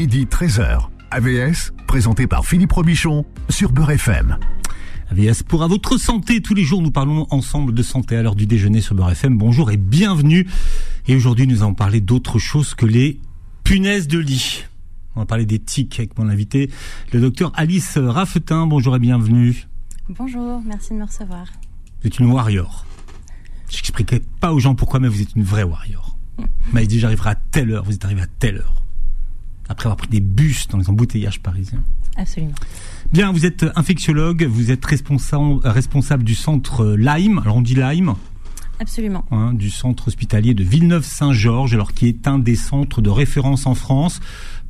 midi 13h. AVS, présenté par Philippe Robichon sur Beurre FM. AVS pour à votre santé. Tous les jours, nous parlons ensemble de santé à l'heure du déjeuner sur Beurre FM. Bonjour et bienvenue. Et aujourd'hui, nous allons parler d'autre chose que les punaises de lit. On va parler des tiques avec mon invité, le docteur Alice Raffetin. Bonjour et bienvenue. Bonjour, merci de me recevoir. Vous êtes une warrior. J'expliquerai pas aux gens pourquoi, mais vous êtes une vraie warrior. Vous m'avez dit j'arriverai à telle heure, vous êtes arrivé à telle heure. Après avoir pris des bus dans les embouteillages parisiens. Absolument. Bien, vous êtes infectiologue, vous êtes responsable, responsable du centre Lyme, alors on dit Lyme, Absolument. hein, du centre hospitalier de Villeneuve-Saint-Georges, alors qui est un des centres de référence en France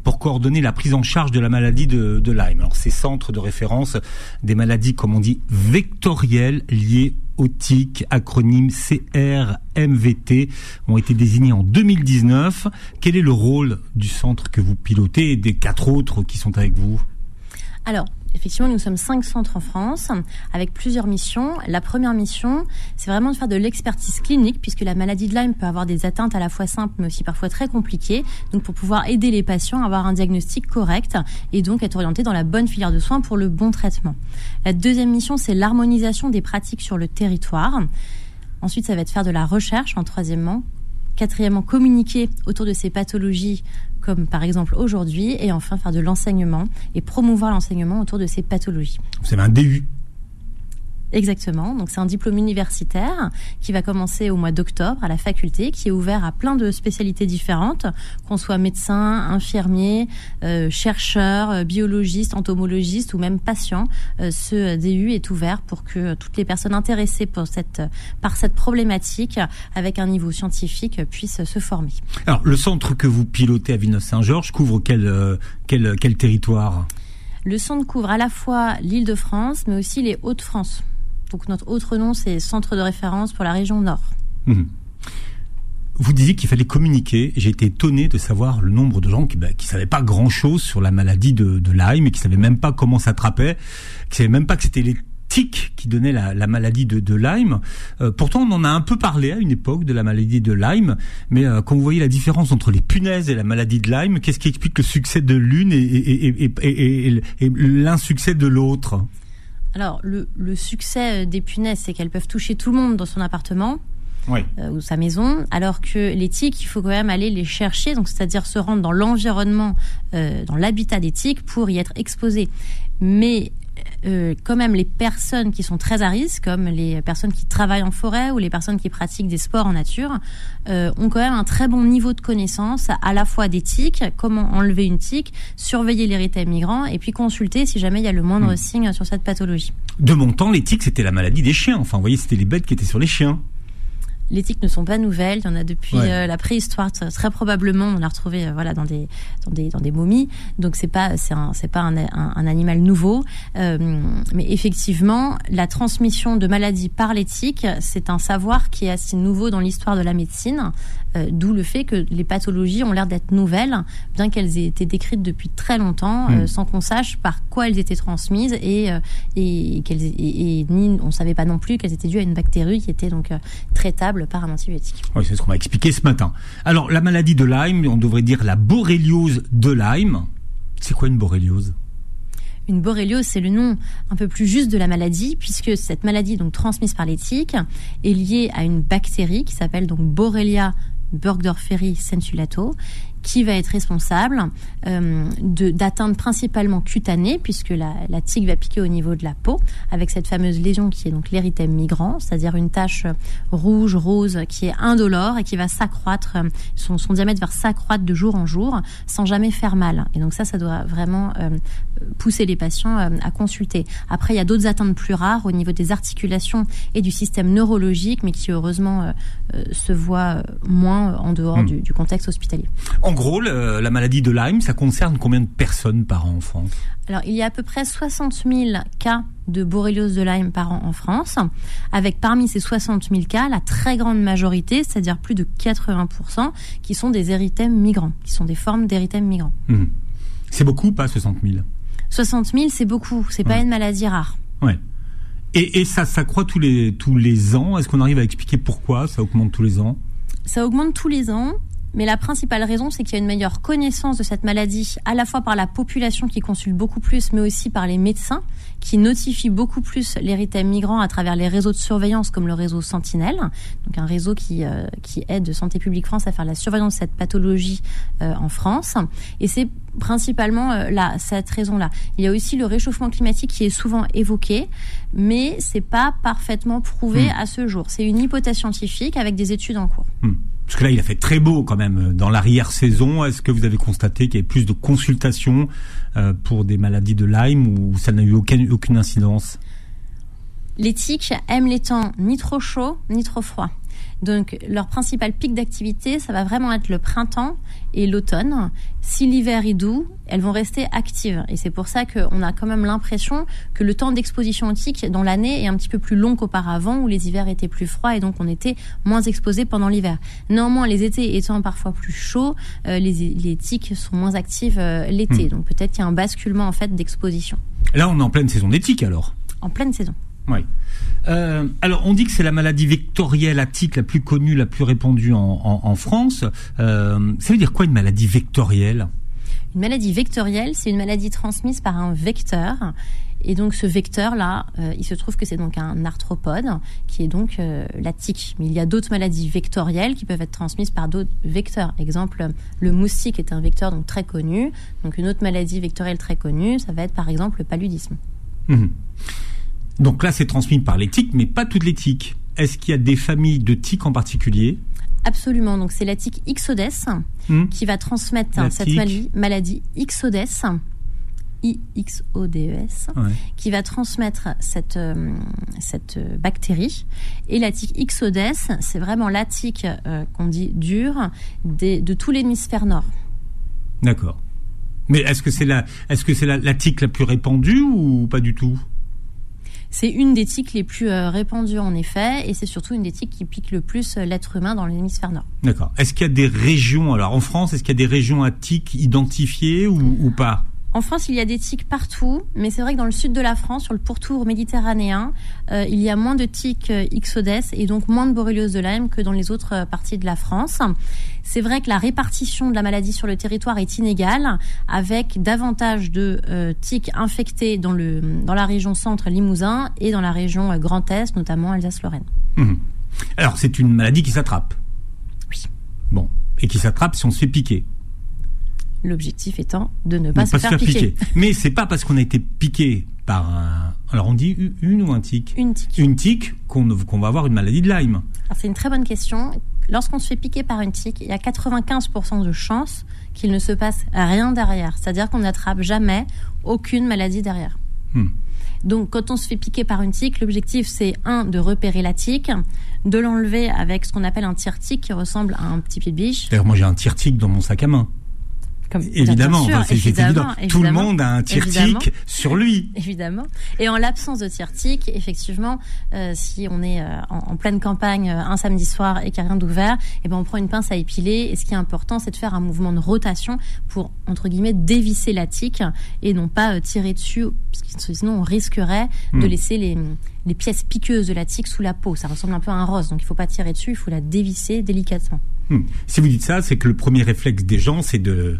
pour coordonner la prise en charge de la maladie de, de Lyme. Alors ces centres de référence des maladies, comme on dit, vectorielles liées tiques, acronyme CRMVT, ont été désignés en 2019. Quel est le rôle du centre que vous pilotez et des quatre autres qui sont avec vous? Alors, effectivement, nous sommes cinq centres en France avec plusieurs missions. La première mission, c'est vraiment de faire de l'expertise clinique puisque la maladie de Lyme peut avoir des atteintes à la fois simples mais aussi parfois très compliquées. Donc, pour pouvoir aider les patients à avoir un diagnostic correct et donc être orientés dans la bonne filière de soins pour le bon traitement. La deuxième mission, c'est l'harmonisation des pratiques sur le territoire. Ensuite, ça va être faire de la recherche en troisièmement. Quatrièmement, communiquer autour de ces pathologies comme par exemple aujourd'hui. Et enfin, faire de l'enseignement et promouvoir l'enseignement autour de ces pathologies. Vous avez un DU. Exactement. Donc c'est un diplôme universitaire qui va commencer au mois d'octobre à la faculté, qui est ouvert à plein de spécialités différentes, qu'on soit médecin, infirmier, euh, chercheur, euh, biologiste, entomologiste ou même patient. Euh, ce DU est ouvert pour que toutes les personnes intéressées pour cette, par cette problématique, avec un niveau scientifique, puissent se former. Alors le centre que vous pilotez à Villeneuve-Saint-Georges couvre quel, euh, quel, quel territoire? Le centre couvre à la fois l'Île-de-France, mais aussi les Hauts-de-France. Donc notre autre nom, c'est Centre de référence pour la région Nord. Mhm. Vous disiez qu'il fallait communiquer. J'ai été étonné de savoir le nombre de gens qui ne bah, savaient pas grand-chose sur la maladie de, Lyme et qui savaient même pas comment ça attrapait, qui savaient même pas que c'était les tiques qui donnaient la, la maladie de, Lyme. Euh, pourtant, on en a un peu parlé à une époque de la maladie de Lyme, mais euh, quand vous voyez la différence entre les punaises et la maladie de Lyme, qu'est-ce qui explique le succès de l'une et l'insuccès de l'autre? Alors le, le succès euh, des punaises, c'est qu'elles peuvent toucher tout le monde dans son appartement. Oui. euh, ou sa maison, alors que les tiques, il faut quand même aller les chercher, donc c'est-à-dire se rendre dans l'environnement, euh, dans l'habitat des tiques pour y être exposé. Mais euh, quand même, les personnes qui sont très à risque, comme les personnes qui travaillent en forêt ou les personnes qui pratiquent des sports en nature, euh, ont quand même un très bon niveau de connaissance à la fois des tiques, comment enlever une tique, surveiller l'érythème migrant et puis consulter si jamais il y a le moindre Hmm. signe sur cette pathologie. De mon temps, les tiques, c'était la maladie des chiens. Enfin, vous voyez, c'était les bêtes qui étaient sur les chiens. Les tiques ne sont pas nouvelles, il y en a depuis Ouais. euh, la préhistoire très probablement. On l'a retrouvé euh, voilà dans des dans des dans des momies. Donc c'est pas c'est un c'est pas un, un, un animal nouveau, Euh, mais effectivement la transmission de maladies par les tiques, c'est un savoir qui est assez nouveau dans l'histoire de la médecine. D'où le fait que les pathologies ont l'air d'être nouvelles, bien qu'elles aient été décrites depuis très longtemps, euh, Mm. sans qu'on sache par quoi elles étaient transmises et et et, et ni on savait pas non plus qu'elles étaient dues à une bactérie qui était donc euh, traitable par un antibiotique. Oui, c'est ce qu'on m'a expliqué ce matin. Alors, la maladie de Lyme, on devrait dire la borréliose de Lyme. C'est quoi une borréliose? Une borréliose, c'est le nom un peu plus juste de la maladie, puisque cette maladie, donc transmise par les tiques, est liée à une bactérie qui s'appelle donc Borrelia burgdorferi sensulato, qui va être responsable euh, de- d'atteintes principalement cutanées, puisque la, la tique va piquer au niveau de la peau, avec cette fameuse lésion qui est donc l'érythème migrant, c'est-à-dire une tache rouge, rose, qui est indolore et qui va s'accroître, son, son diamètre va s'accroître de jour en jour, sans jamais faire mal. Et donc ça, ça doit vraiment euh, pousser les patients euh, à consulter. Après, il y a d'autres atteintes plus rares au niveau des articulations et du système neurologique, mais qui heureusement euh, euh, se voient moins en dehors Hmm. du, du contexte hospitalier. En gros, le- la maladie de Lyme, ça concerne combien de personnes par an en France? Alors, il y a à peu près 60 000 cas de borréliose de Lyme par an en France, avec parmi ces 60 000 cas, la très grande majorité, c'est-à-dire plus de 80%, qui sont des érythèmes migrants, qui sont des formes d'érythèmes migrants. Mhm. C'est beaucoup, pas 60 000 60 000, c'est beaucoup, c'est pas une maladie rare. Ouais. Et, et ça s'accroît tous les tous les ans? Est-ce qu'on arrive à expliquer pourquoi ça augmente tous les ans? Ça augmente tous les ans. Mais la principale raison, c'est qu'il y a une meilleure connaissance de cette maladie, à la fois par la population qui consulte beaucoup plus, mais aussi par les médecins qui notifient beaucoup plus l'érythème migrant à travers les réseaux de surveillance comme le réseau Sentinelle, donc un réseau qui, euh, qui aide Santé publique France à faire la surveillance de cette pathologie euh, en France. Et c'est principalement euh, là, cette raison-là. Il y a aussi le réchauffement climatique qui est souvent évoqué, mais c'est pas parfaitement prouvé Hmm. à ce jour. C'est une hypothèse scientifique avec des études en cours. Hmm. Parce que là, il a fait très beau quand même dans l'arrière-saison. Est-ce que vous avez constaté qu'il y avait plus de consultations euh, pour des maladies de Lyme ou ça n'a eu aucune incidence? Les tiques aiment les temps ni trop chauds ni trop froids. Donc leur principal pic d'activité, ça va vraiment être le printemps et l'automne. Si l'hiver est doux, elles vont rester actives. Et c'est pour ça qu'on a quand même l'impression que le temps d'exposition aux tiques dans l'année est un petit peu plus long qu'auparavant, où les hivers étaient plus froids et donc on était moins exposé pendant l'hiver. Néanmoins, les étés étant parfois plus chauds, euh, les, les tiques sont moins actives euh, l'été. Hmm. Donc peut-être qu'il y a un basculement en fait d'exposition Là, on est en pleine saison d'éthique alors? en pleine saison. Oui. Euh, alors, on dit que c'est la maladie vectorielle à tique la plus connue, la plus répandue en, en, en France. Euh, ça veut dire quoi une maladie vectorielle? Une maladie vectorielle, c'est une maladie transmise par un vecteur. Et donc ce vecteur-là, euh, il se trouve que c'est donc un arthropode, qui est donc euh, la tique. Mais il y a d'autres maladies vectorielles qui peuvent être transmises par d'autres vecteurs. Exemple, le moustique est un vecteur donc très connu. Donc une autre maladie vectorielle très connue, ça va être par exemple le paludisme. Mhm. Donc là, c'est transmis par les tiques, mais pas toutes les tiques. Est-ce qu'il y a des familles de tiques en particulier? Absolument. Donc c'est la tique Ixodes Hmm qui va transmettre La cette tique. maladie, maladie Ixodes, I-X-O-D-E-S. Ouais. qui va transmettre cette, euh, cette bactérie. Et la tique Ixodes, c'est vraiment la tique euh, qu'on dit dure des, de tout l'hémisphère nord. D'accord. Mais est-ce que c'est la, que c'est la, la tique la plus répandue ou pas du tout? C'est une des tiques les plus euh, répandues en effet, et c'est surtout une des tiques qui pique le plus euh, l'être humain dans l'hémisphère nord. D'accord. Est-ce qu'il y a des régions, alors en France, est-ce qu'il y a des régions à tiques identifiées ou, ou pas? En France, il y a des tiques partout, mais c'est vrai que dans le sud de la France, sur le pourtour méditerranéen, euh, il y a moins de tiques euh, Ixodes et donc moins de borréliose de Lyme que dans les autres euh, parties de la France. C'est vrai que la répartition de la maladie sur le territoire est inégale, avec davantage de euh, tiques infectées dans, le, dans la région centre Limousin et dans la région euh, Grand Est, notamment Alsace-Lorraine. Mhm. Alors c'est une maladie qui s'attrape. Oui. Bon. Et qui s'attrape si on se fait piquer. L'objectif étant de ne pas, Ne se, faire piquer. Mais c'est pas parce qu'on a été piqué par un. Alors on dit une ou un tic Une tique. Une tique qu'on qu'on va avoir une maladie de Lyme. C'est une très bonne question. Lorsqu'on se fait piquer par une tique, il y a 95% de chances qu'il ne se passe rien derrière. C'est-à-dire qu'on n'attrape jamais aucune maladie derrière. Hmm. Donc, quand on se fait piquer par une tique, l'objectif, c'est un, de repérer la tique, de l'enlever avec ce qu'on appelle un tire-tique qui ressemble à un petit pied de biche. D'ailleurs, moi j'ai un tire-tic dans mon sac à main. Comme, Évidemment, sûr, enfin, c'est évident. Tout le monde a un tire-tic sur lui. Évidemment. Et en l'absence de tir-tic, effectivement, euh, si on est euh, en, en pleine campagne euh, un samedi soir et qu'il n'y a rien d'ouvert, eh ben on prend une pince à épiler. Et ce qui est important, c'est de faire un mouvement de rotation pour entre guillemets dévisser la tique et non pas euh, tirer dessus, parce que sinon on risquerait de Hmm. laisser les, les pièces piqueuses de la tique sous la peau. Ça ressemble un peu à un rose, donc il faut pas tirer dessus, il faut la dévisser délicatement, Hmm. Si vous dites ça, c'est que le premier réflexe des gens, c'est de.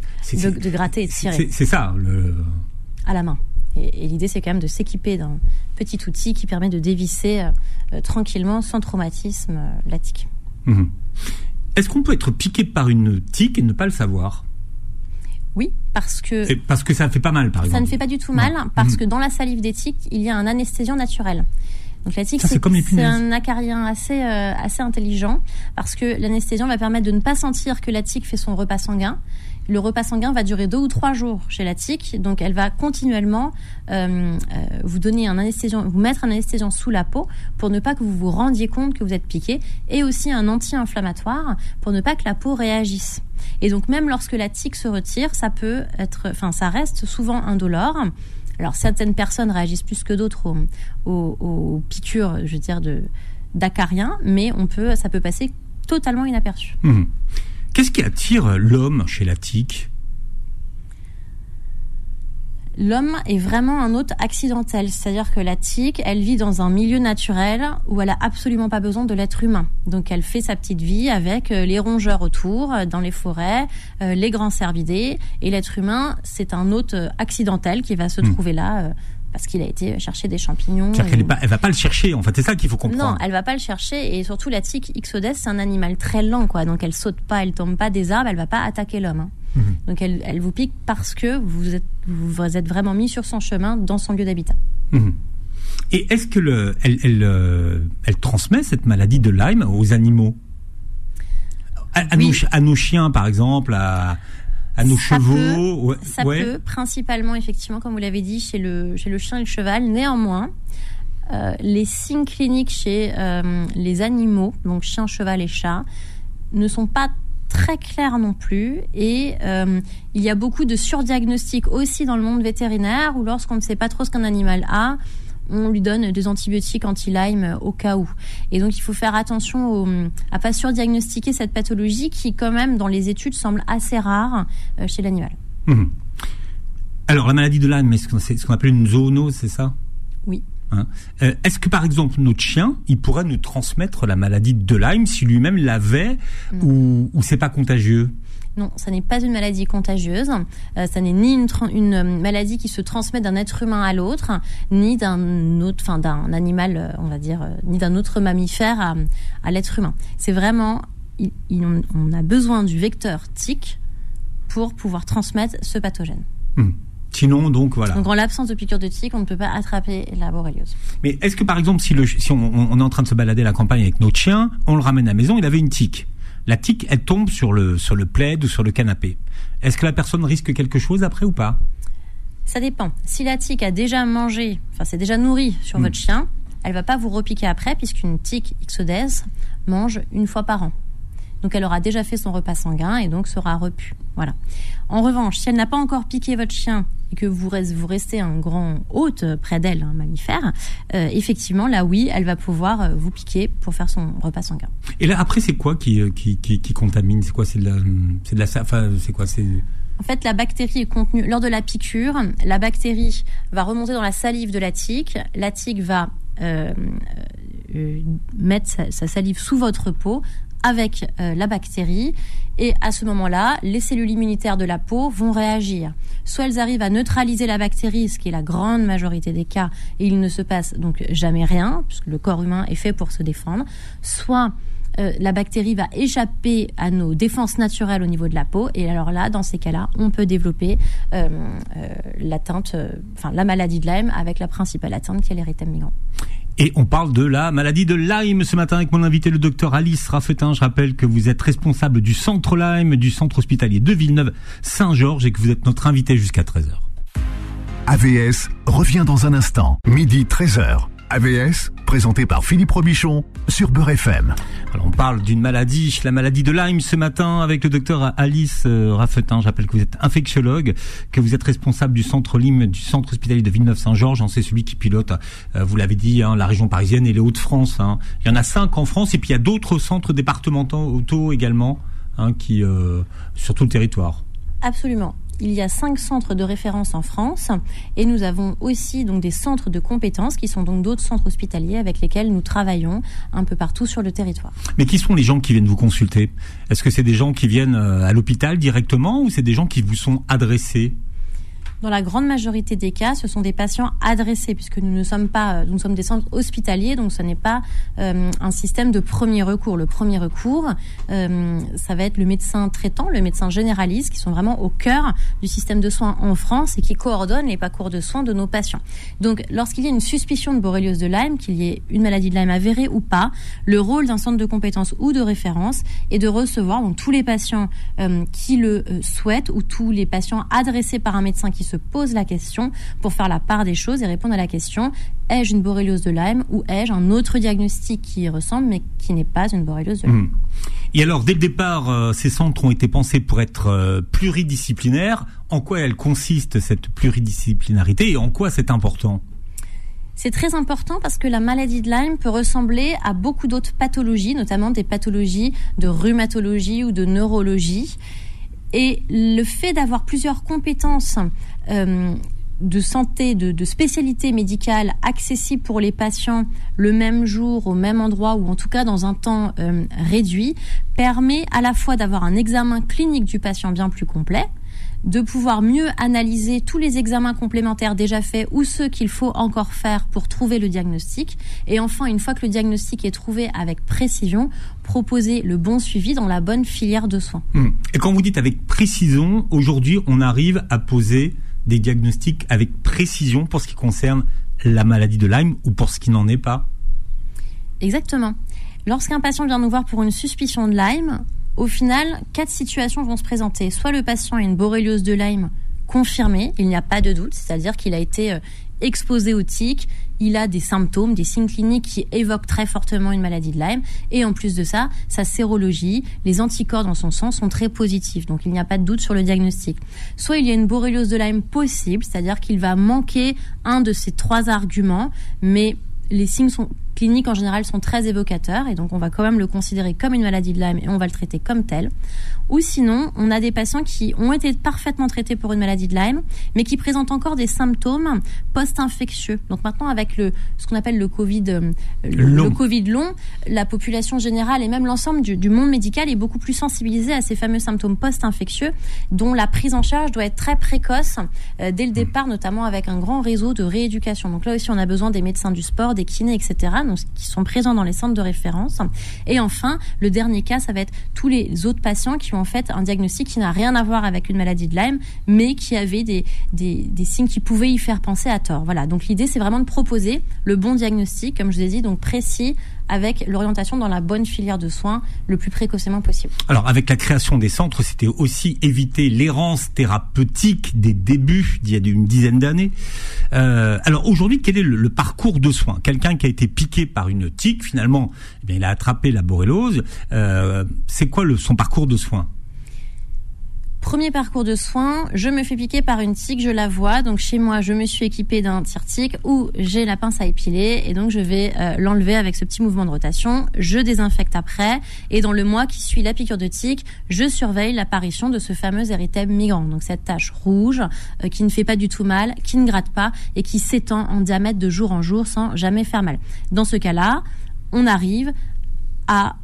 gratter et de tirer. C'est ça. Le... à la main. Et, et l'idée, c'est quand même de s'équiper d'un petit outil qui permet de dévisser euh, euh, tranquillement, sans traumatisme, euh, la tique. Mhm. Est-ce qu'on peut être piqué par une tique et ne pas le savoir? Oui, parce que Et Parce que ça fait pas mal, par exemple. ça ne fait pas du tout mal, Non. parce Mhm. que dans la salive des tiques, il y a un anesthésiant naturel. Donc la tique, c'est un acarien assez euh, assez intelligent parce que l'anesthésiant va permettre de ne pas sentir que la tique fait son repas sanguin. Le repas sanguin va durer deux ou trois jours chez la tique, donc elle va continuellement euh, euh, vous donner un anesthésiant, vous mettre un anesthésiant sous la peau pour ne pas que vous vous rendiez compte que vous êtes piqué, et aussi un anti-inflammatoire pour ne pas que la peau réagisse. Et donc même lorsque la tique se retire, ça peut être, enfin ça reste souvent indolore. Alors certaines personnes réagissent plus que d'autres aux, piqûres, je veux dire de d'acariens, mais on peut, ça peut passer totalement inaperçu. Mhm. Qu'est-ce qui attire l'homme chez la tique? L'homme est vraiment un hôte accidentel, c'est-à-dire que la tique, elle vit dans un milieu naturel où elle a absolument pas besoin de l'être humain. Donc elle fait sa petite vie avec euh, les rongeurs autour, euh, dans les forêts, euh, les grands cervidés, et l'être humain, c'est un hôte accidentel qui va se Hmm. trouver là parce qu'il a été chercher des champignons. Et- est pas, elle va pas le chercher. En fait, c'est ça qu'il faut comprendre. non, elle va pas le chercher et surtout la tique Ixodes, c'est un animal très lent quoi. Donc elle saute pas, elle tombe pas des arbres, elle va pas attaquer l'homme. hein. Mhm. Donc elle, elle vous pique parce que vous êtes vous êtes vraiment mis sur son chemin dans son lieu d'habitat. Mhm. Et est-ce que le, elle, elle, euh, elle transmet cette maladie de Lyme aux animaux? À, à Oui. nos, chi- à nos chiens, par exemple, à, à nos Ça chevaux. ouais, Ça ouais. peut principalement effectivement comme vous l'avez dit chez le chez le chien et le cheval. Néanmoins, euh, les signes cliniques chez euh, les animaux, donc chien, cheval et chat, ne sont pas très clairs non plus et euh, il y a beaucoup de surdiagnostics aussi dans le monde vétérinaire où lorsqu'on ne sait pas trop ce qu'un animal a, on lui donne des antibiotiques anti-Lyme au cas où. Et donc il faut faire attention au, à pas surdiagnostiquer cette pathologie qui quand même dans les études semble assez rare euh, chez l'animal. Mhm. Alors, la maladie de Lyme, c'est ce qu'on appelle une zoonose, c'est ça? Hein Euh, Est-ce que par exemple notre chien, il pourrait nous transmettre la maladie de Lyme si lui-même l'avait Mm. ou, ou c'est pas contagieux? Non, ça n'est pas une maladie contagieuse. Euh, ça n'est ni une, euh, maladie qui se transmet d'un être humain à l'autre, ni d'un autre, enfin d'un animal, euh, on va dire, euh, ni d'un autre mammifère à, à l'être humain. C'est vraiment, il- il- on- on a besoin du vecteur tic pour pouvoir transmettre ce pathogène. Mhm. Sinon, donc voilà. Donc en l'absence de piqûre de tic, on ne peut pas attraper la borréliose. Mais est-ce que par exemple, si, le, si on, on est en train de se balader à la campagne avec notre chien, on le ramène à la maison, il avait une tique. La tique, elle tombe sur le sur le plaid ou sur le canapé. Est-ce que la personne risque quelque chose après ou pas? Ça dépend. Si la tique a déjà mangé, enfin c'est déjà nourri sur Mm. votre chien, elle va pas vous repiquer après puisqu'une tique ixodèse mange une fois par an. Donc elle aura déjà fait son repas sanguin et donc sera repue. Voilà. En revanche, si elle n'a pas encore piqué votre chien et que vous, res- vous restez un grand hôte près d'elle, un mammifère, euh, effectivement, là oui, elle va pouvoir euh, vous piquer pour faire son repas sanguin. Et là, après, c'est quoi qui, euh, qui, qui, qui contamine? C'est quoi? C'est de la, c'est de la, enfin, c'est quoi? C'est En fait, la bactérie est contenue lors de la piqûre. La bactérie va remonter dans la salive de la tique. La tique va euh, euh, mettre sa, sa salive sous votre peau avec euh, la bactérie. Et à ce moment-là, les cellules immunitaires de la peau vont réagir. Soit elles arrivent à neutraliser la bactérie, ce qui est la grande majorité des cas, et il ne se passe donc jamais rien, puisque le corps humain est fait pour se défendre. Soit euh, la bactérie va échapper à nos défenses naturelles au niveau de la peau. Et alors là, dans ces cas-là, on peut développer euh, euh, l'atteinte, euh, enfin la maladie de Lyme avec la principale atteinte qui est l'érythème migrant. Et on parle de la maladie de Lyme ce matin avec mon invité, le docteur Alice Raffetin. Je rappelle que vous êtes responsable du centre Lyme, du centre hospitalier de Villeneuve-Saint-Georges et que vous êtes notre invité jusqu'à 13h. AVS revient dans un instant, midi 13h. AVS, présenté par Philippe Robichon sur Beurre FM. Alors on parle d'une maladie, la maladie de Lyme ce matin avec le docteur Alice euh, Raffetin. Je rappelle que vous êtes infectiologue, que vous êtes responsable du centre Lyme, du centre hospitalier de Villeneuve-Saint-Georges. C'est celui qui pilote, euh, vous l'avez dit, hein, la région parisienne et les Hauts-de-France. hein. Il y en a cinq en France et puis il y a d'autres centres départementaux auto également hein, qui euh, sur tout le territoire. Absolument. Il y a cinq centres de référence en France et nous avons aussi donc des centres de compétences qui sont donc d'autres centres hospitaliers avec lesquels nous travaillons un peu partout sur le territoire. Mais qui sont les gens qui viennent vous consulter? Est-ce que c'est des gens qui viennent euh, à l'hôpital directement ou c'est des gens qui vous sont adressés? Dans la grande majorité des cas, ce sont des patients adressés puisque nous ne sommes pas, euh, nous sommes des centres hospitaliers, donc ce n'est pas euh, un système de premier recours. Le premier recours, euh, ça va être le médecin traitant, le médecin généraliste, qui sont vraiment au cœur du système de soins en France et qui coordonnent les parcours de soins de nos patients. Donc, lorsqu'il y a une suspicion de borréliose de Lyme, qu'il y ait une maladie de Lyme avérée ou pas, le rôle d'un centre de compétences ou de référence est de recevoir donc tous les patients euh, qui le euh, souhaitent ou tous les patients adressés par un médecin qui se pose la question pour faire la part des choses et répondre à la question ai-je une borréliose de Lyme ou ai-je un autre diagnostic qui y ressemble mais qui n'est pas une borréliose de Lyme? Hmm. Et alors, dès le départ, euh, ces centres ont été pensés pour être euh, pluridisciplinaires. En quoi elle consiste, cette pluridisciplinarité, et en quoi c'est important? C'est très important parce que la maladie de Lyme peut ressembler à beaucoup d'autres pathologies, notamment des pathologies de rhumatologie ou de neurologie. Et le fait d'avoir plusieurs compétences euh, de santé, de, de spécialité médicale accessible pour les patients le même jour, au même endroit ou en tout cas dans un temps euh, réduit, permet à la fois d'avoir un examen clinique du patient bien plus complet, de pouvoir mieux analyser tous les examens complémentaires déjà faits ou ceux qu'il faut encore faire pour trouver le diagnostic. Et enfin, une fois que le diagnostic est trouvé avec précision, proposer le bon suivi dans la bonne filière de soins. Hmm. Et quand vous dites avec précision, aujourd'hui, on arrive à poser des diagnostics avec précision pour ce qui concerne la maladie de Lyme ou pour ce qui n'en est pas? Exactement. Lorsqu'un patient vient nous voir pour une suspicion de Lyme, au final, quatre situations vont se présenter. Soit le patient a une borréliose de Lyme confirmée, il n'y a pas de doute, c'est-à-dire qu'il a été euh, exposé au tic, il a des symptômes, des signes cliniques qui évoquent très fortement une maladie de Lyme. Et en plus de ça, sa sérologie, les anticorps dans son sang sont très positifs. Donc il n'y a pas de doute sur le diagnostic. Soit il y a une borréliose de Lyme possible, c'est-à-dire qu'il va manquer un de ces trois arguments, mais les signes sont cliniques en général sont très évocateurs et donc on va quand même le considérer comme une maladie de Lyme et on va le traiter comme tel. Ou sinon, on a des patients qui ont été parfaitement traités pour une maladie de Lyme, mais qui présentent encore des symptômes post-infectieux. Donc maintenant, avec le ce qu'on appelle le Covid, euh, le, Covid long, la population générale et même l'ensemble du, du, monde médical est beaucoup plus sensibilisé à ces fameux symptômes post-infectieux, dont la prise en charge doit être très précoce euh, dès le départ, notamment avec un grand réseau de rééducation. Donc là aussi, on a besoin des médecins du sport, des kinés, etc qui sont présents dans les centres de référence. Et enfin, le dernier cas, ça va être tous les autres patients qui ont en fait un diagnostic qui n'a rien à voir avec une maladie de Lyme, mais qui avaient des, des, des signes qui pouvaient y faire penser à tort. Voilà. Donc l'idée, c'est vraiment de proposer le bon diagnostic, comme je vous ai dit, donc précis, avec l'orientation dans la bonne filière de soins le plus précocement possible. Alors avec la création des centres, c'était aussi éviter l'errance thérapeutique des débuts d'il y a une dizaine d'années. Euh, alors aujourd'hui, quel est le, parcours de soins? Quelqu'un qui a été piqué par une tique, finalement, eh bien, il a attrapé la borreliose. Euh, c'est quoi son parcours de soins? Premier parcours de soins, je me fais piquer par une tique, je la vois. Donc chez moi, je me suis équipée d'un tire-tique où j'ai la pince à épiler et donc je vais euh, l'enlever avec ce petit mouvement de rotation. Je désinfecte après et dans le mois qui suit la piqûre de tique, je surveille l'apparition de ce fameux érythème migrant. Donc cette tache rouge euh, qui ne fait pas du tout mal, qui ne gratte pas et qui s'étend en diamètre de jour en jour sans jamais faire mal. Dans ce cas-là, on arrive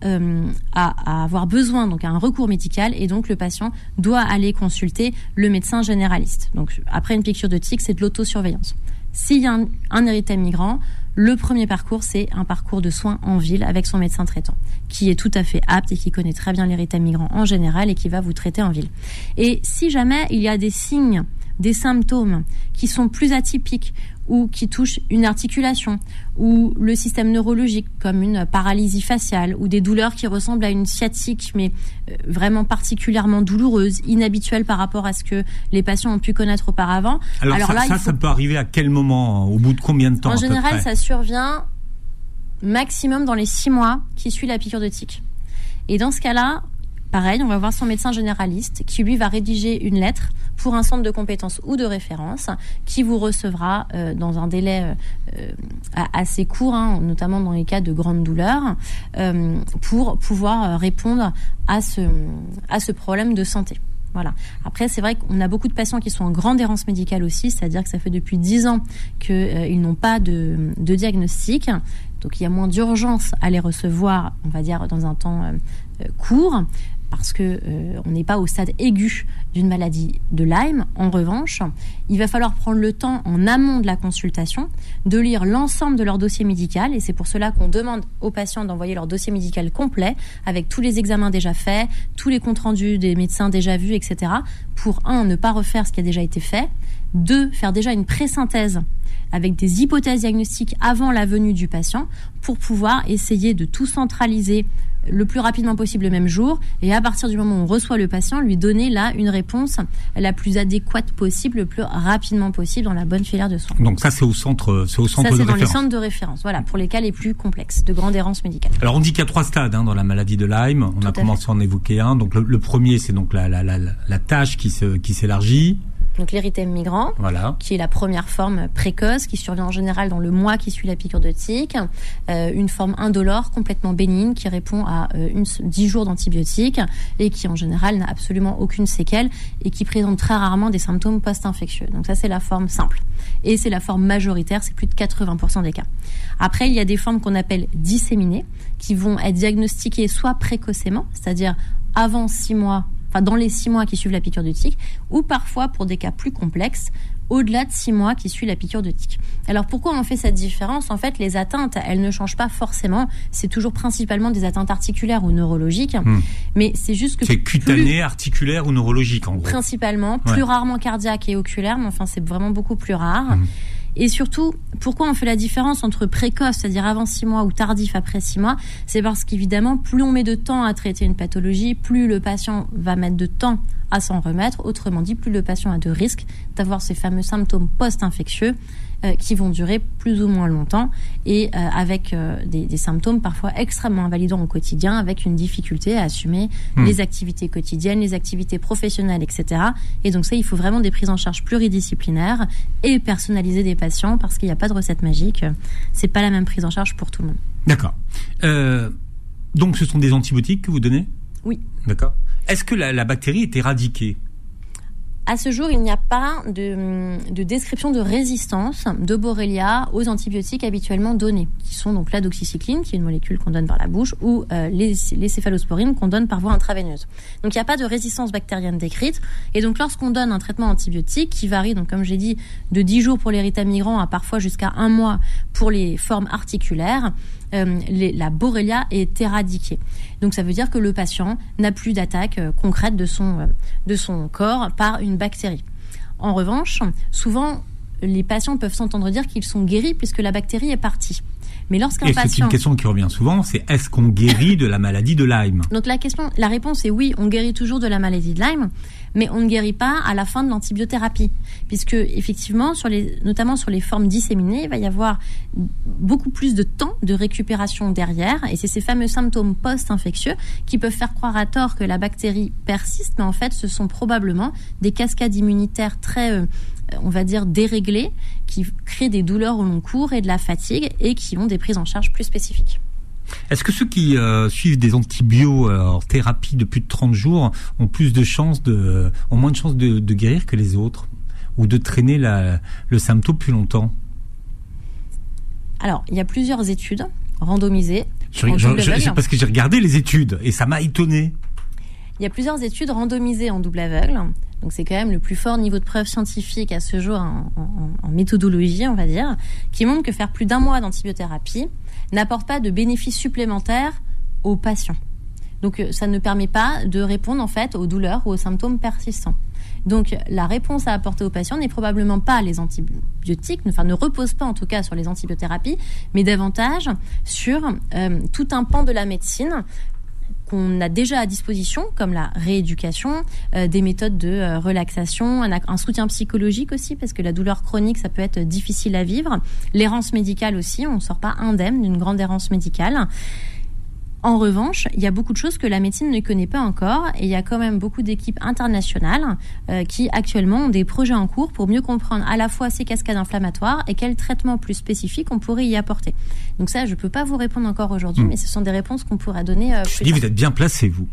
euh, à, avoir besoin donc un recours médical et donc le patient doit aller consulter le médecin généraliste. Donc après une piqûre de tique, c'est de l'autosurveillance. S'il y a un, un migrant, le premier parcours, c'est un parcours de soins en ville avec son médecin traitant, qui est tout à fait apte et qui connaît très bien l'érythème migrant en général et qui va vous traiter en ville. Et si jamais il y a des signes, des symptômes qui sont plus atypiques ou qui touchent une articulation ou le système neurologique comme une paralysie faciale ou des douleurs qui ressemblent à une sciatique mais euh, vraiment particulièrement douloureuse, inhabituelle par rapport à ce que les patients ont pu connaître auparavant. Alors, ça, là, ça, ça, peut arriver à quel moment Au bout de combien de temps En général, ça survient maximum dans les six mois qui suivent la piqûre de tique. Et dans ce cas-là, pareil, on va voir son médecin généraliste qui lui va rédiger une lettre pour un centre de compétences ou de référence qui vous recevra euh, dans un délai euh, euh, assez court, hein, notamment dans les cas de grandes douleurs, pour pouvoir répondre à ce, à ce problème de santé. Voilà. Après, c'est vrai qu'on a beaucoup de patients qui sont en grande errance médicale aussi, c'est-à-dire que ça fait depuis 10 ans qu'ils n'ont pas de, de, diagnostic. Donc il y a moins d'urgence à les recevoir, on va dire, dans un temps court parce que euh, on n'est pas au stade aigu d'une maladie de Lyme. En revanche, il va falloir prendre le temps en amont de la consultation de lire l'ensemble de leur dossier médical et c'est pour cela qu'on demande aux patients d'envoyer leur dossier médical complet avec tous les examens déjà faits, tous les comptes rendus des médecins déjà vus, etc. Pour un, ne pas refaire ce qui a déjà été fait, deux, faire déjà une pré-synthèse avec des hypothèses diagnostiques avant la venue du patient pour pouvoir essayer de tout centraliser le plus rapidement possible le même jour et à partir du moment où on reçoit le patient, lui donner là une réponse la plus adéquate possible, le plus rapidement possible dans la bonne filière de soins. Donc ça c'est au centre, c'est au centre ça, c'est dans les centres de référence, voilà, pour les cas les plus complexes de grande errance médicale. Alors on dit qu'il y a trois stades hein, dans la maladie de Lyme. On a commencé à en évoquer un. Donc le, premier c'est donc la, la, la, la tâche qui se qui s'élargit. Donc l'érythème migrant, voilà. qui est la première forme précoce, qui survient en général dans le mois qui suit la piqûre de tique, euh, une forme indolore, complètement bénigne, qui répond à euh, une, 10 jours d'antibiotiques et qui en général n'a absolument aucune séquelle et qui présente très rarement des symptômes post-infectieux. Donc ça c'est la forme simple. Et c'est la forme majoritaire, c'est plus de 80% des cas. Après, il y a des formes qu'on appelle disséminées, qui vont être diagnostiquées soit précocement, c'est-à-dire avant 6 mois dans les six mois qui suivent la piqûre de tique, ou parfois pour des cas plus complexes, au-delà de six mois qui suivent la piqûre de tique. Alors pourquoi on fait cette différence? En fait, les atteintes, elles ne changent pas forcément. C'est toujours principalement des atteintes articulaires ou neurologiques, hmm. mais c'est juste que c'est cutané, articulaire ou neurologique en gros. Principalement, plus rarement cardiaque et oculaire, mais enfin c'est vraiment beaucoup plus rare. Hmm. Et surtout, pourquoi on fait la différence entre précoce, c'est-à-dire avant six mois, ou tardif après six mois? C'est parce qu'évidemment, plus on met de temps à traiter une pathologie, plus le patient va mettre de temps à s'en remettre. Autrement dit, plus le patient a de risques d'avoir ces fameux symptômes post-infectieux euh, qui vont durer plus ou moins longtemps et euh, avec euh, des, symptômes parfois extrêmement invalidants au quotidien, avec une difficulté à assumer hmm. les activités quotidiennes, les activités professionnelles, etc. Et donc ça, il faut vraiment des prises en charge pluridisciplinaires et personnaliser des patients parce qu'il n'y a pas de recette magique. C'est pas la même prise en charge pour tout le monde. D'accord. donc ce sont des antibiotiques que vous donnez? Oui. D'accord. Est-ce que la bactérie est éradiquée? À ce jour, il n'y a pas de, description de résistance de Borrelia aux antibiotiques habituellement donnés, qui sont donc la doxycycline, qui est une molécule qu'on donne par la bouche, ou euh, les, céphalosporines qu'on donne par voie intraveineuse. Donc il n'y a pas de résistance bactérienne décrite. Et donc lorsqu'on donne un traitement antibiotique qui varie, donc comme j'ai dit, de 10 jours pour l'érythème migrant à parfois jusqu'à un mois pour les formes articulaires, euh, la Borrelia est éradiquée. Donc ça veut dire que le patient n'a plus d'attaque euh, concrète de son, euh, de son corps par une bactérie. En revanche, souvent, les patients peuvent s'entendre dire qu'ils sont guéris puisque la bactérie est partie. Mais lorsqu'un patient... c'est une question qui revient souvent, c'est est-ce qu'on guérit de la maladie de Lyme? Donc la question, la réponse est oui, on guérit toujours de la maladie de Lyme, mais on ne guérit pas à la fin de l'antibiothérapie, puisque effectivement, notamment sur les formes disséminées, il va y avoir beaucoup plus de temps de récupération derrière, et c'est ces fameux symptômes post-infectieux qui peuvent faire croire à tort que la bactérie persiste, mais en fait, ce sont probablement des cascades immunitaires très euh, on va dire, déréglés, qui créent des douleurs au long cours et de la fatigue et qui ont des prises en charge plus spécifiques. Est-ce que ceux qui euh, suivent des antibiothérapes euh, en thérapie de plus de 30 jours ont plus de chances de, ont moins de chances de, guérir que les autres ou de traîner le symptôme plus longtemps? Alors, il y a plusieurs études randomisées. parce que j'ai regardé les études et ça m'a étonné. Il y a plusieurs études randomisées en double aveugle donc c'est quand même le plus fort niveau de preuve scientifique à ce jour en, méthodologie, on va dire, qui montre que faire plus d'un mois d'antibiothérapie n'apporte pas de bénéfices supplémentaires aux patients. Donc euh, ça ne permet pas de répondre en fait aux douleurs ou aux symptômes persistants. Donc la réponse à apporter aux patients n'est probablement pas les antibiotiques, enfin ne repose pas en tout cas sur les antibiothérapies, mais davantage sur euh, tout un pan de la médecine qu'on a déjà à disposition, comme la rééducation, euh, des méthodes de euh, relaxation, un, un, soutien psychologique aussi, parce que la douleur chronique, ça peut être difficile à vivre. L'errance médicale aussi, on ne sort pas indemne d'une grande errance médicale. En revanche, il y a beaucoup de choses que la médecine ne connaît pas encore et il y a quand même beaucoup d'équipes internationales euh, qui actuellement ont des projets en cours pour mieux comprendre à la fois ces cascades inflammatoires et quels traitements plus spécifiques on pourrait y apporter. Donc ça, je ne peux pas vous répondre encore aujourd'hui, hmm. mais ce sont des réponses qu'on pourra donner. Euh, je dis, vous êtes bien placé, vous.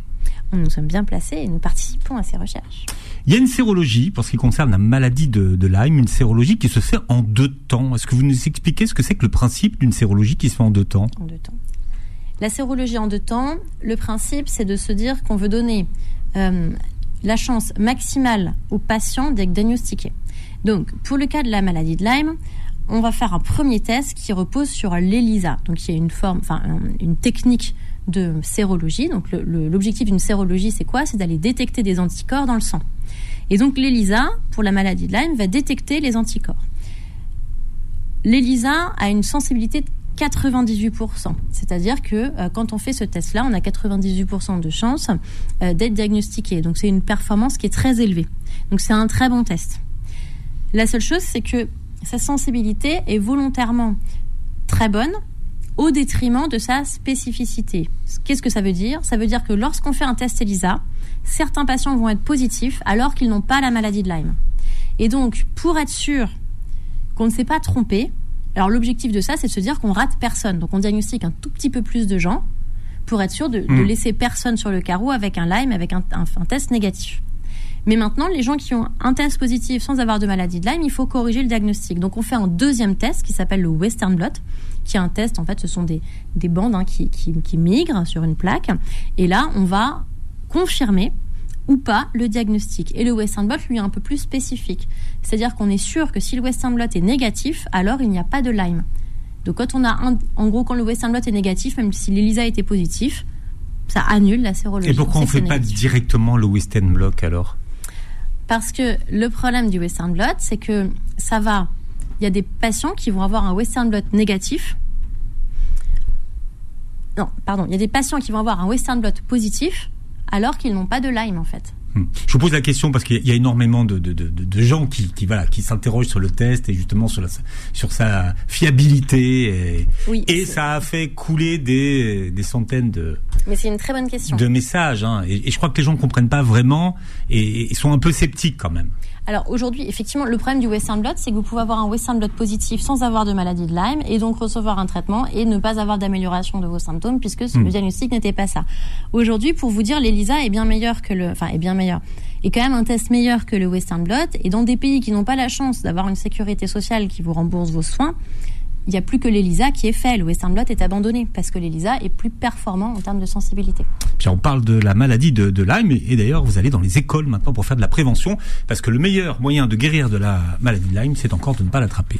Nous sommes bien placés et nous participons à ces recherches. Il y a une sérologie, pour ce qui concerne la maladie de, de Lyme, une sérologie qui se fait en deux temps. Est-ce que vous nous expliquez ce que c'est que le principe d'une sérologie qui se fait en deux temps? En deux temps. La sérologie en deux temps, le principe, c'est de se dire qu'on veut donner euh, la chance maximale aux patients d'être diagnostiqués. Donc, pour le cas de la maladie de Lyme, on va faire un premier test qui repose sur l'ELISA. Donc, il y a une forme, enfin, une technique de sérologie. Donc, l'objectif d'une sérologie, c'est quoi? C'est d'aller détecter des anticorps dans le sang. Et donc, l'ELISA, pour la maladie de Lyme, va détecter les anticorps. L'ELISA a une sensibilité de 98%. C'est-à-dire que euh, quand on fait ce test-là, on a 98% de chances euh, d'être diagnostiqué. Donc c'est une performance qui est très élevée. Donc c'est un très bon test. La seule chose, c'est que sa sensibilité est volontairement très bonne au détriment de sa spécificité. Qu'est-ce que ça veut dire? Ça veut dire que lorsqu'on fait un test ELISA, certains patients vont être positifs alors qu'ils n'ont pas la maladie de Lyme. Et donc, pour être sûr qu'on ne s'est pas trompé, alors l'objectif de ça, c'est de se dire qu'on rate personne. Donc on diagnostique un tout petit peu plus de gens pour être sûr de, de Mm. laisser personne sur le carreau avec un Lyme, avec un, un- un test négatif. Mais maintenant, les gens qui ont un test positif sans avoir de maladie de Lyme, il faut corriger le diagnostic. Donc on fait un deuxième test qui s'appelle le Western Blot, qui est un test, en fait, ce sont des, des bandes hein, qui, qui, qui migrent sur une plaque. Et là, on va confirmer ou pas le diagnostic. Et le Western Blot, lui, est un peu plus spécifique. C'est-à-dire qu'on est sûr que si le Western Blot est négatif, alors il n'y a pas de Lyme. Donc quand on a un, en gros, quand le Western Blot est négatif, même si l'ELISA était positif, ça annule la sérologie. Et pourquoi on ne fait pas négatif. directement le Western Block alors? Parce que le problème du Western Blot, c'est que ça va. Il y a des patients qui vont avoir un Western Blot négatif. Non, pardon. Il y a des patients qui vont avoir un Western Blot positif alors qu'ils n'ont pas de Lyme en fait. Hmm. Je vous pose la question parce qu'il y a énormément de, de, de, gens qui, qui voilà qui s'interrogent sur le test et justement sur, la, sur sa fiabilité et, Oui. et ça a fait couler des, des centaines de, Mais c'est une très bonne question. de messages hein. et, et je crois que les gens ne comprennent pas vraiment et, et sont un peu sceptiques quand même. Alors aujourd'hui, effectivement, le problème du Western Blot, c'est que vous pouvez avoir un Western Blot positif sans avoir de maladie de Lyme et donc recevoir un traitement et ne pas avoir d'amélioration de vos symptômes puisque ce- Mm. le diagnostic n'était pas ça. Aujourd'hui, pour vous dire, l'ELISA est bien meilleur que le, enfin, est bien meilleur, est quand même un test meilleur que le Western Blot et dans des pays qui n'ont pas la chance d'avoir une sécurité sociale qui vous rembourse vos soins, il n'y a plus que l'ELISA qui est fait. Le Western Blot est abandonné parce que l'ELISA est plus performant en termes de sensibilité. Puis on parle de la maladie de, de Lyme et, et d'ailleurs vous allez dans les écoles maintenant pour faire de la prévention parce que le meilleur moyen de guérir de la maladie de Lyme c'est encore de ne pas l'attraper.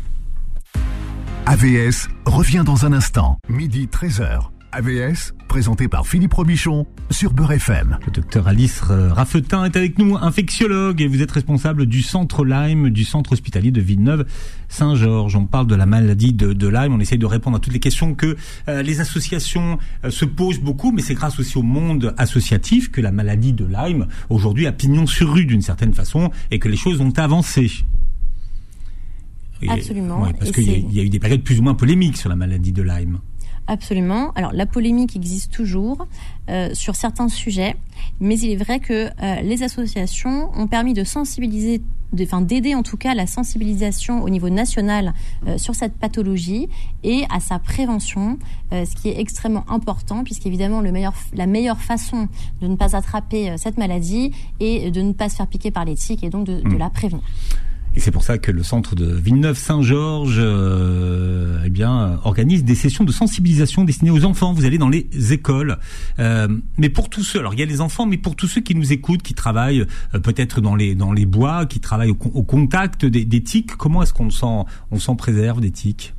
AVS revient dans un instant, midi 13h. AVS, présenté par Philippe Robichon sur Beurre FM. Le docteur Alice Raffetin est avec nous, infectiologue, et vous êtes responsable du centre Lyme, du centre hospitalier de Villeneuve-Saint-Georges. On parle de la maladie de, de Lyme, on essaye de répondre à toutes les questions que euh, les associations euh, se posent beaucoup, mais c'est grâce aussi au monde associatif que la maladie de Lyme, aujourd'hui, a pignon sur rue d'une certaine façon, et que les choses ont avancé. Et- Absolument. ouais, parce qu'il y a eu des périodes plus ou moins polémiques sur la maladie de Lyme. Absolument. Alors la polémique existe toujours euh, sur certains sujets, mais il est vrai que euh, les associations ont permis de sensibiliser, enfin d'aider en tout cas la sensibilisation au niveau national euh, sur cette pathologie et à sa prévention, euh, ce qui est extrêmement important puisqu'évidemment le meilleur, la meilleure façon de ne pas attraper euh, cette maladie est de ne pas se faire piquer par les tiques et donc de, de Mm. la prévenir. Et c'est pour ça que le centre de Villeneuve-Saint-Georges euh, eh bien, organise des sessions de sensibilisation destinées aux enfants. Vous allez dans les écoles. Euh, mais pour tous ceux, alors il y a les enfants, mais pour tous ceux qui nous écoutent, qui travaillent euh, peut-être dans les, dans les bois, qui travaillent au, con- au contact des, des tiques, comment est-ce qu'on s'en, on s'en préserve des tiques?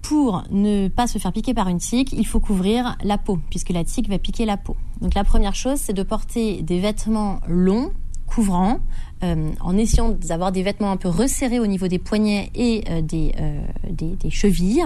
Pour ne pas se faire piquer par une tique, il faut couvrir la peau, puisque la tique va piquer la peau. Donc la première chose, c'est de porter des vêtements longs, couvrants, euh, en essayant d'avoir des vêtements un peu resserrés au niveau des poignets et euh, des, euh, des, des chevilles.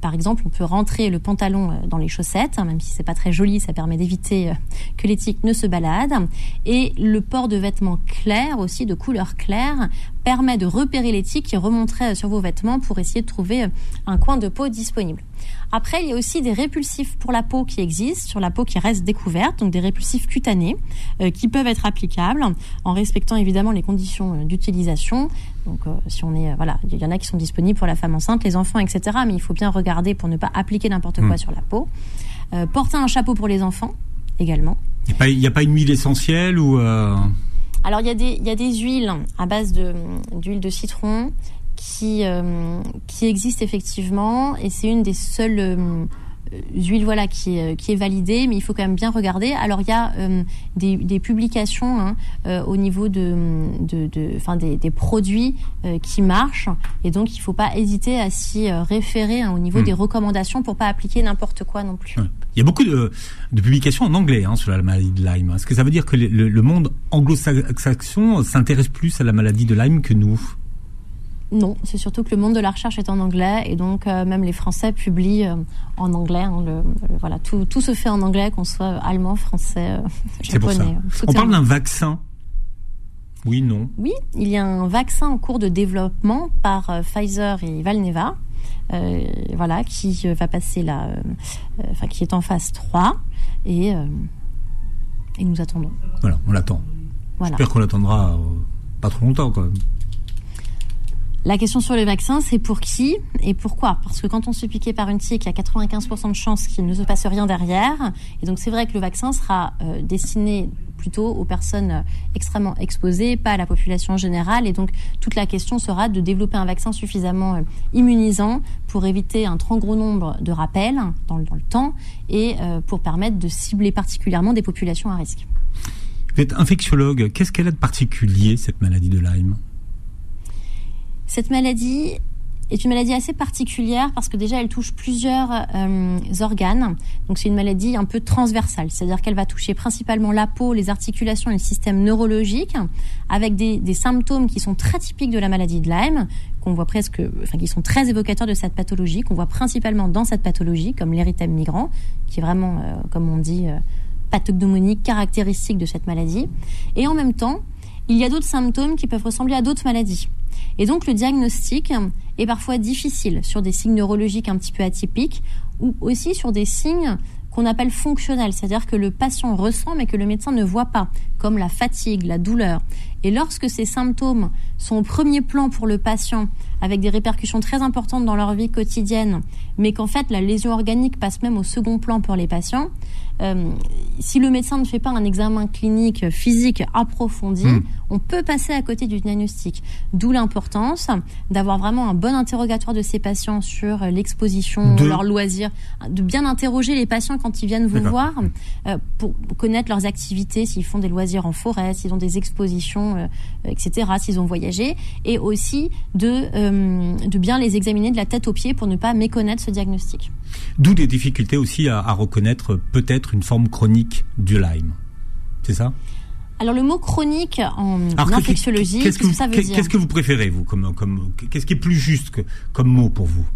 Par exemple, on peut rentrer le pantalon dans les chaussettes, hein, même si c'est pas très joli, ça permet d'éviter que les tiques ne se baladent. Et le port de vêtements clairs aussi, de couleur claire, permet de repérer les tiques qui remonteraient euh, sur vos vêtements pour essayer de trouver un coin de peau disponible. Après, il y a aussi des répulsifs pour la peau qui existent, sur la peau qui reste découverte, donc des répulsifs cutanés euh, qui peuvent être applicables en respectant évidemment les conditions euh, d'utilisation. Donc, euh, si on est, euh, voilà, il y en a qui sont disponibles pour la femme enceinte, les enfants, etc. Mais il faut bien regarder pour ne pas appliquer n'importe quoi Mm. sur la peau. Porter un chapeau pour les enfants également. Il n'y a, pas- a une huile essentielle ou Alors il y a des il y a des huiles à base de d'huile de citron qui euh, qui existent effectivement et c'est une des seules euh, huiles voilà qui est, qui est validée mais il faut quand même bien regarder alors il y a euh, des, des publications hein, euh, au niveau de de de enfin des, des produits euh, qui marchent et donc il faut pas hésiter à s'y euh, référer hein, au niveau Mm. des recommandations pour pas appliquer n'importe quoi non plus. Ouais. Il y a beaucoup de, de publications en anglais hein, sur la maladie de Lyme. Est-ce que ça veut dire que le- le monde anglo-saxon s'intéresse plus à la maladie de Lyme que nous? Non, c'est surtout que le monde de la recherche est en anglais et donc euh, même les Français publient euh, en anglais. hein, le- le- voilà, tout, tout se fait en anglais, qu'on soit allemand, français, euh, C'est pour japonais. On parle d'un vaccin. Oui, non. Oui, il y a un vaccin en cours de développement par Pfizer et Valneva, voilà, qui va passer là, enfin qui est en phase 3 et, et nous attendons. Voilà, on l'attend. Voilà. J'espère qu'on l'attendra pas trop longtemps quand même. La question sur les vaccins, c'est pour qui et pourquoi? Parce que quand on se fait par une tique, il y a 95% de chances qu'il ne se passe rien derrière. Et donc c'est vrai que le vaccin sera euh, destiné plutôt aux personnes euh, extrêmement exposées, pas à la population générale. Et donc toute la question sera de développer un vaccin suffisamment euh, immunisant pour éviter un trop gros nombre de rappels dans le, dans le temps et pour permettre de cibler particulièrement des populations à risque. Vous êtes infectiologue. Qu'est-ce qu'elle a de particulier, cette maladie de Lyme? Cette maladie est une maladie assez particulière parce que déjà elle touche plusieurs euh, organes. Donc c'est une maladie un peu transversale, c'est-à-dire qu'elle va toucher principalement la peau, les articulations et le système neurologique, avec des, symptômes qui sont très typiques de la maladie de Lyme, qu'on voit presque, enfin qui sont très évocateurs de cette pathologie, qu'on voit principalement dans cette pathologie, comme l'érythème migrant, qui est vraiment, euh, comme on dit, euh, pathognomonique caractéristique de cette maladie. Et en même temps, il y a d'autres symptômes qui peuvent ressembler à d'autres maladies. Et donc le diagnostic est parfois difficile sur des signes neurologiques un petit peu atypiques ou aussi sur des signes qu'on appelle fonctionnels, c'est-à-dire que le patient ressent mais que le médecin ne voit pas, comme la fatigue, la douleur. Et lorsque ces symptômes sont au premier plan pour le patient, avec des répercussions très importantes dans leur vie quotidienne, mais qu'en fait la lésion organique passe même au second plan pour les patients, euh, si le médecin ne fait pas un examen clinique physique approfondi, hmm. on peut passer à côté du diagnostic. D'où l'importance d'avoir vraiment un bon interrogatoire de ces patients sur l'exposition, de... leurs loisirs, de bien interroger les patients quand ils viennent vous voir euh, pour connaître leurs activités, s'ils font des loisirs en forêt, s'ils ont des expositions, euh, etc., s'ils ont voyagé, et aussi de, de bien les examiner de la tête aux pieds pour ne pas méconnaître ce diagnostic. D'où des difficultés aussi à, reconnaître peut-être une forme chronique du Lyme. C'est ça? Alors le mot chronique en infectiologie, qu'est-ce que, ça veut dire Qu'est-ce que vous préférez vous comme, comme qu'est-ce qui est plus juste comme mot pour vous?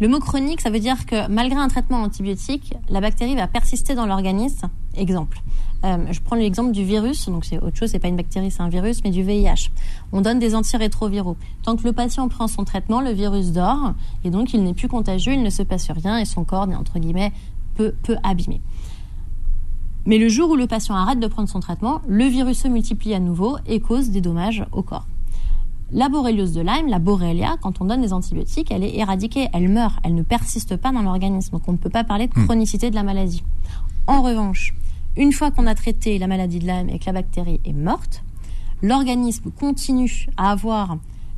Le mot chronique, ça veut dire que malgré un traitement antibiotique, la bactérie va persister dans l'organisme. Exemple, euh, je prends l'exemple du virus, donc c'est autre chose, c'est pas une bactérie, c'est un virus, mais du VIH. On donne des antirétroviraux. Tant que le patient prend son traitement, le virus dort, et donc il n'est plus contagieux, il ne se passe rien, et son corps n'est entre guillemets peu, peu abîmé. Mais le jour où le patient arrête de prendre son traitement, le virus se multiplie à nouveau et cause des dommages au corps. La borréliose de Lyme, la borrelia, quand on donne des antibiotiques, elle est éradiquée, elle meurt, elle ne persiste pas dans l'organisme. Donc on ne peut pas parler de hmm. chronicité de la maladie. En revanche, une fois qu'on a traité la maladie de Lyme et que la bactérie est morte, l'organisme continue à avoir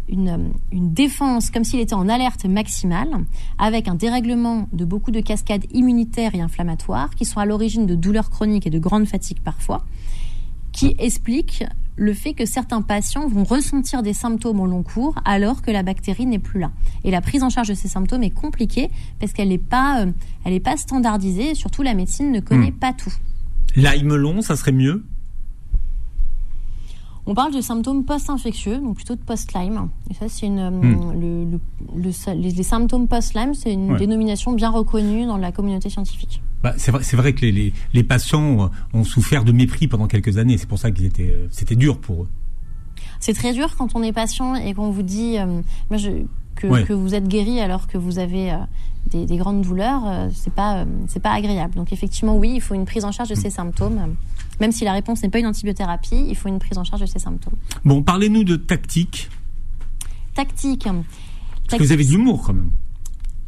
une, défense comme s'il était en alerte maximale, avec un dérèglement de beaucoup de cascades immunitaires et inflammatoires qui sont à l'origine de douleurs chroniques et de grandes fatigues parfois, qui expliquent le fait que certains patients vont ressentir des symptômes au long cours alors que la bactérie n'est plus là. Et la prise en charge de ces symptômes est compliquée parce qu'elle n'est pas, euh, pas standardisée et surtout la médecine ne connaît hmm. pas tout. Lyme long, ça serait mieux? On parle de symptômes post-infectieux, donc plutôt de post-Lyme. Et ça, c'est une, euh, hmm. le, les, symptômes post-Lyme, c'est une dénomination bien reconnue dans la communauté scientifique. Bah, c'est vrai, c'est vrai que les, les, patients ont souffert de mépris pendant quelques années. C'est pour ça qu'ils étaient, euh, c'était dur pour eux. C'est très dur quand on est patient et qu'on vous dit, euh, moi je, que, que, vous êtes guéri alors que vous avez des, grandes douleurs, euh, c'est pas euh, c'est pas agréable. Donc effectivement, oui, il faut une prise en charge de ces symptômes. Même si la réponse n'est pas une antibiothérapie, il faut une prise en charge de ces symptômes. Bon, parlez-nous de tactique. Tactique. Parce que vous avez de l'humour quand même.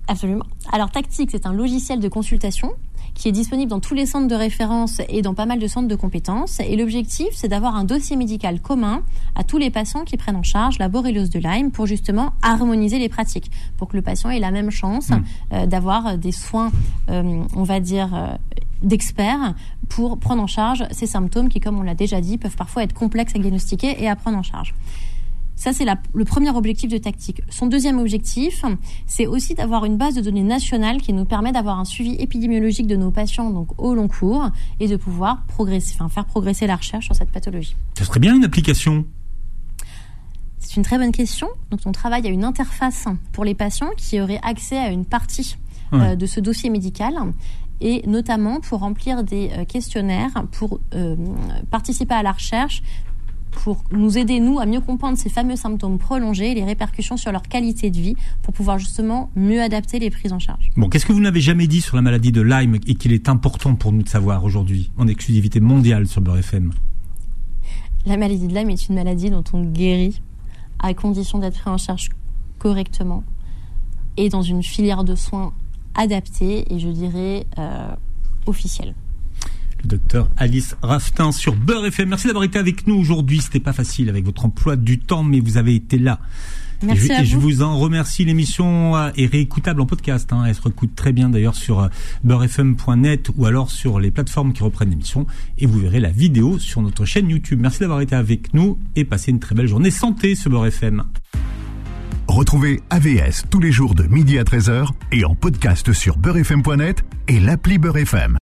Absolument. Alors Tactique, c'est un logiciel de consultation qui est disponible dans tous les centres de référence et dans pas mal de centres de compétences. Et l'objectif, c'est d'avoir un dossier médical commun à tous les patients qui prennent en charge la borréliose de Lyme pour justement harmoniser les pratiques, pour que le patient ait la même chance hmm. euh, d'avoir des soins, euh, on va dire, euh, d'experts pour prendre en charge ces symptômes qui, comme on l'a déjà dit, peuvent parfois être complexes à diagnostiquer et à prendre en charge. Ça, c'est le premier objectif de tactique. Son deuxième objectif, c'est aussi d'avoir une base de données nationale qui nous permet d'avoir un suivi épidémiologique de nos patients donc au long cours et de pouvoir progresser, enfin, faire progresser la recherche sur cette pathologie. Ça serait bien une application? C'est une très bonne question. Donc, on travaille à une interface pour les patients qui auraient accès à une partie euh, de ce dossier médical et notamment pour remplir des euh, questionnaires, pour euh, participer à la recherche pour nous aider, nous, à mieux comprendre ces fameux symptômes prolongés et les répercussions sur leur qualité de vie pour pouvoir justement mieux adapter les prises en charge. Bon, qu'est-ce que vous n'avez jamais dit sur la maladie de Lyme et qu'il est important pour nous de savoir aujourd'hui, en exclusivité mondiale sur Beurre FM La maladie de Lyme est une maladie dont on guérit à condition d'être pris en charge correctement et dans une filière de soins adaptée et je dirais euh, officielle. Docteur Alice Raftin sur Beurre FM. Merci d'avoir été avec nous aujourd'hui. C'était pas facile avec votre emploi du temps, mais vous avez été là. Merci et, je, à et je vous. en remercie. L'émission euh, est réécoutable en podcast. Hein. Elle se réécoute très bien d'ailleurs sur euh, beurrefm.net ou alors sur les plateformes qui reprennent l'émission. Et vous verrez la vidéo sur notre chaîne YouTube. Merci d'avoir été avec nous et passez une très belle journée. Santé sur Beurre FM. Retrouvez AVS tous les jours de midi à 13h et en podcast sur beurrefm.net et l'appli Beurre FM.